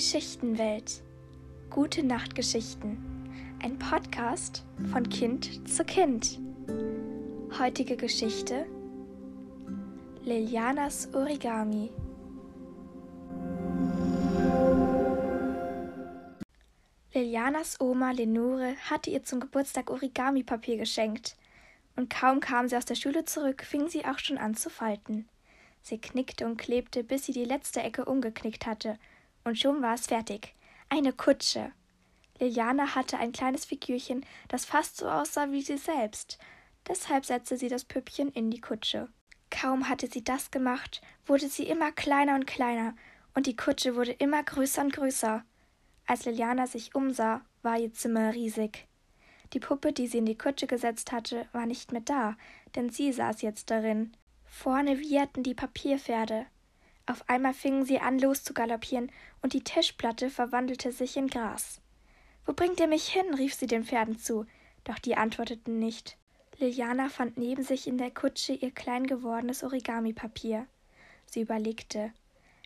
Geschichtenwelt. Gute Nachtgeschichten. Ein Podcast von Kind zu Kind. Heutige Geschichte Lilianas Origami. Lilianas Oma Lenore hatte ihr zum Geburtstag Origami-Papier geschenkt. Und kaum kam sie aus der Schule zurück, fing sie auch schon an zu falten. Sie knickte und klebte, bis sie die letzte Ecke umgeknickt hatte und schon war es fertig. Eine Kutsche. Liliana hatte ein kleines Figürchen, das fast so aussah wie sie selbst. Deshalb setzte sie das Püppchen in die Kutsche. Kaum hatte sie das gemacht, wurde sie immer kleiner und kleiner, und die Kutsche wurde immer größer und größer. Als Liliana sich umsah, war ihr Zimmer riesig. Die Puppe, die sie in die Kutsche gesetzt hatte, war nicht mehr da, denn sie saß jetzt darin. Vorne wieherten die Papierpferde. Auf einmal fingen sie an loszugaloppieren, und die Tischplatte verwandelte sich in Gras. Wo bringt ihr mich hin? rief sie den Pferden zu, doch die antworteten nicht. Liliana fand neben sich in der Kutsche ihr klein gewordenes Origami-Papier. Sie überlegte.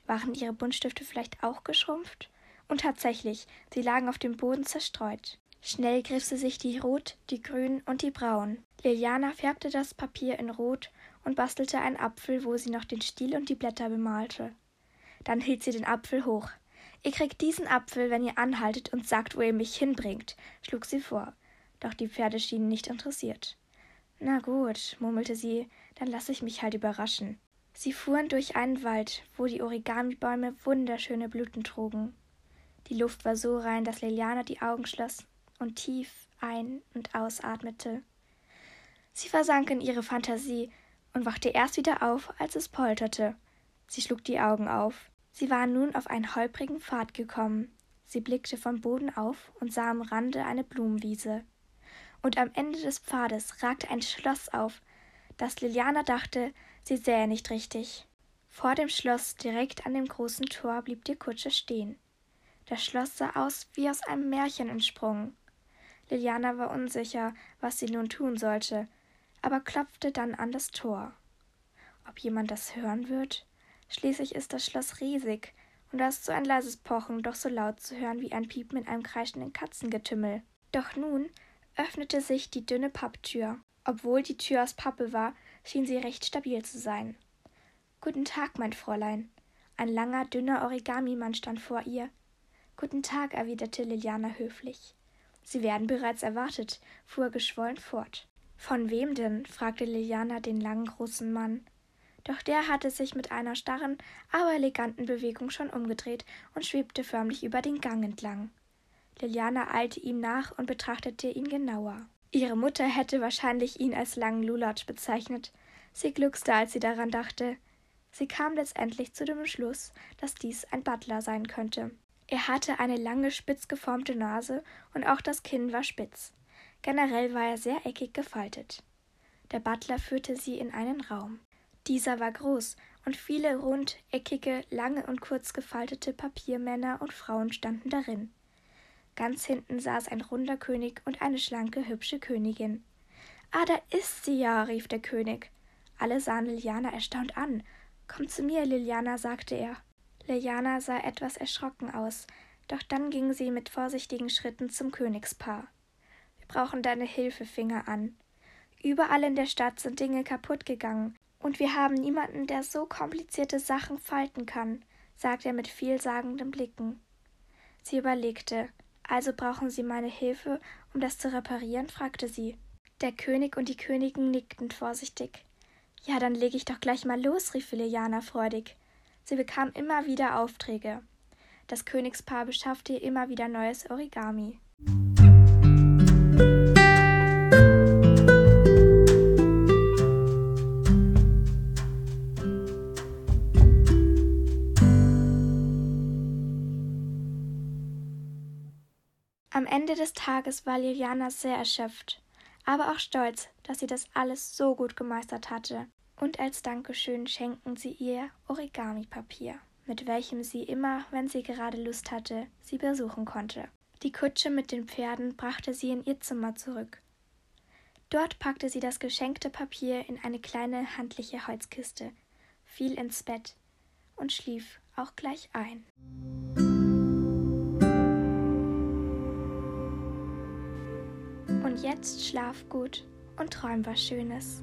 Waren ihre Buntstifte vielleicht auch geschrumpft? Und tatsächlich, sie lagen auf dem Boden zerstreut. Schnell griff sie sich die Rot, die Grün und die Braun. Liliana färbte das Papier in Rot und bastelte einen Apfel, wo sie noch den Stiel und die Blätter bemalte. Dann hielt sie den Apfel hoch. Ihr kriegt diesen Apfel, wenn ihr anhaltet und sagt, wo ihr mich hinbringt, schlug sie vor. Doch die Pferde schienen nicht interessiert. Na gut, murmelte sie, dann lasse ich mich halt überraschen. Sie fuhren durch einen Wald, wo die Origami-Bäume wunderschöne Blüten trugen. Die Luft war so rein, dass Liliana die Augen schloss und tief ein- und ausatmete. Sie versank in ihre Fantasie und wachte erst wieder auf, als es polterte. Sie schlug die Augen auf. Sie war nun auf einen holprigen Pfad gekommen. Sie blickte vom Boden auf und sah am Rande eine Blumenwiese. Und am Ende des Pfades ragte ein Schloss auf, das Liliana dachte, sie sähe nicht richtig. Vor dem Schloss, direkt an dem großen Tor, blieb die Kutsche stehen. Das Schloss sah aus wie aus einem Märchen entsprungen. Liliana war unsicher, was sie nun tun sollte, aber klopfte dann an das Tor. Ob jemand das hören wird? Schließlich ist das Schloss riesig, und da ist so ein leises Pochen doch so laut zu hören wie ein Piepen in einem kreischenden Katzengetümmel. Doch nun öffnete sich die dünne Papptür. Obwohl die Tür aus Pappe war, schien sie recht stabil zu sein. Guten Tag, mein Fräulein. Ein langer, dünner Origamimann stand vor ihr. Guten Tag, erwiderte Liliana höflich. Sie werden bereits erwartet, fuhr er geschwollen fort. Von wem denn? fragte Liliana den langen, großen Mann. Doch der hatte sich mit einer starren, aber eleganten Bewegung schon umgedreht und schwebte förmlich über den Gang entlang. Liliana eilte ihm nach und betrachtete ihn genauer. Ihre Mutter hätte wahrscheinlich ihn als langen Lulatsch bezeichnet. Sie gluckste, als sie daran dachte. Sie kam letztendlich zu dem Schluss, dass dies ein Butler sein könnte. Er hatte eine lange, spitz geformte Nase und auch das Kinn war spitz. Generell war er sehr eckig gefaltet. Der Butler führte sie in einen Raum. Dieser war groß, und viele rund, eckige, lange und kurz gefaltete Papiermänner und Frauen standen darin. Ganz hinten saß ein runder König und eine schlanke, hübsche Königin. Ah, da ist sie ja, rief der König. Alle sahen Liliana erstaunt an. Komm zu mir, Liliana, sagte er. Liliana sah etwas erschrocken aus, doch dann ging sie mit vorsichtigen Schritten zum Königspaar. Wir brauchen deine Hilfe, fing er an. Überall in der Stadt sind Dinge kaputt gegangen, und wir haben niemanden, der so komplizierte Sachen falten kann, sagte er mit vielsagenden Blicken. Sie überlegte. Also brauchen Sie meine Hilfe, um das zu reparieren? fragte sie. Der König und die Königin nickten vorsichtig. Ja, dann lege ich doch gleich mal los, rief Liliana freudig. Sie bekam immer wieder Aufträge. Das Königspaar beschaffte ihr immer wieder neues Origami. Am Ende des Tages war Liliana sehr erschöpft, aber auch stolz, dass sie das alles so gut gemeistert hatte. Und als Dankeschön schenkten sie ihr Origami-Papier, mit welchem sie immer, wenn sie gerade Lust hatte, sie besuchen konnte. Die Kutsche mit den Pferden brachte sie in ihr Zimmer zurück. Dort packte sie das geschenkte Papier in eine kleine handliche Holzkiste, fiel ins Bett und schlief auch gleich ein. Und jetzt schlaf gut und träum was Schönes.